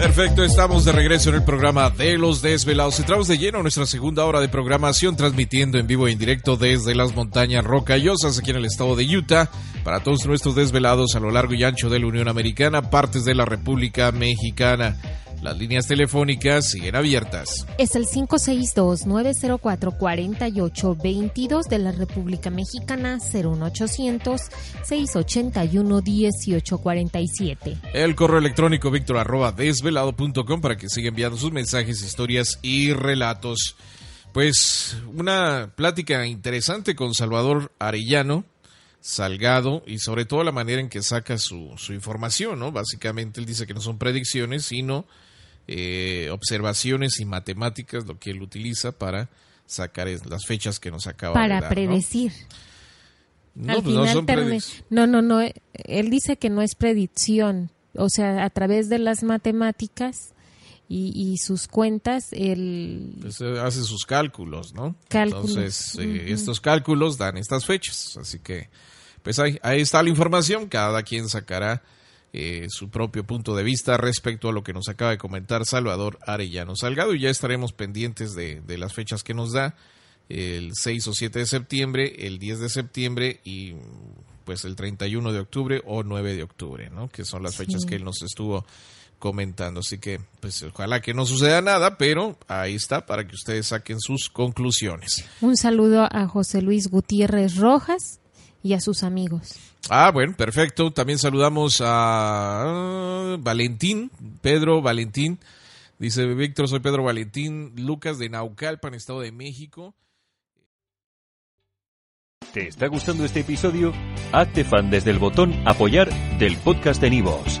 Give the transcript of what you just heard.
Perfecto, estamos de regreso en el programa de Los Desvelados. Entramos de lleno a nuestra segunda hora de programación, transmitiendo en vivo e en directo desde las montañas rocallosas aquí en el estado de Utah, para todos nuestros desvelados a lo largo y ancho de la Unión Americana, partes de la República Mexicana. Las líneas telefónicas siguen abiertas. Es el 562-904-4822 de la República Mexicana, 01800-681-1847. El correo electrónico víctor arroba desvelado.com para que siga enviando sus mensajes, historias y relatos. Pues una plática interesante con Salvador Arellano, Salgado, y sobre todo la manera en que saca su, su información, ¿no? Básicamente él dice que no son predicciones, sino eh, observaciones y matemáticas, lo que él utiliza para sacar es- las fechas que nos acaba de Para dar. ¿no? predecir. No, pues no son no, no, no. eh, Él dice que no es predicción. O sea, a través de las matemáticas y, y sus cuentas, él pues, eh, hace sus cálculos, ¿no? Cálculos. Entonces, eh, estos cálculos dan estas fechas. Así que, pues ahí, ahí está la información. Cada quien sacará eh, su propio punto de vista respecto a lo que nos acaba de comentar Salvador Arellano Salgado. Y ya estaremos pendientes de, de las fechas que nos da. El 6 o 7 de septiembre, el 10 de septiembre y pues el 31 de octubre o 9 de octubre, ¿no? Que son las fechas que él nos estuvo comentando. Así que, pues ojalá que no suceda nada, pero ahí está para que ustedes saquen sus conclusiones. un saludo a José Luis Gutiérrez Rojas y a sus amigos. Ah, bueno, perfecto. También saludamos a ah, Valentín, Pedro Valentín. Dice Víctor, soy Pedro Valentín, Lucas de Naucalpan, Estado de México. ¿Te está gustando este episodio? Hazte fan desde el botón Apoyar del podcast de Nivos.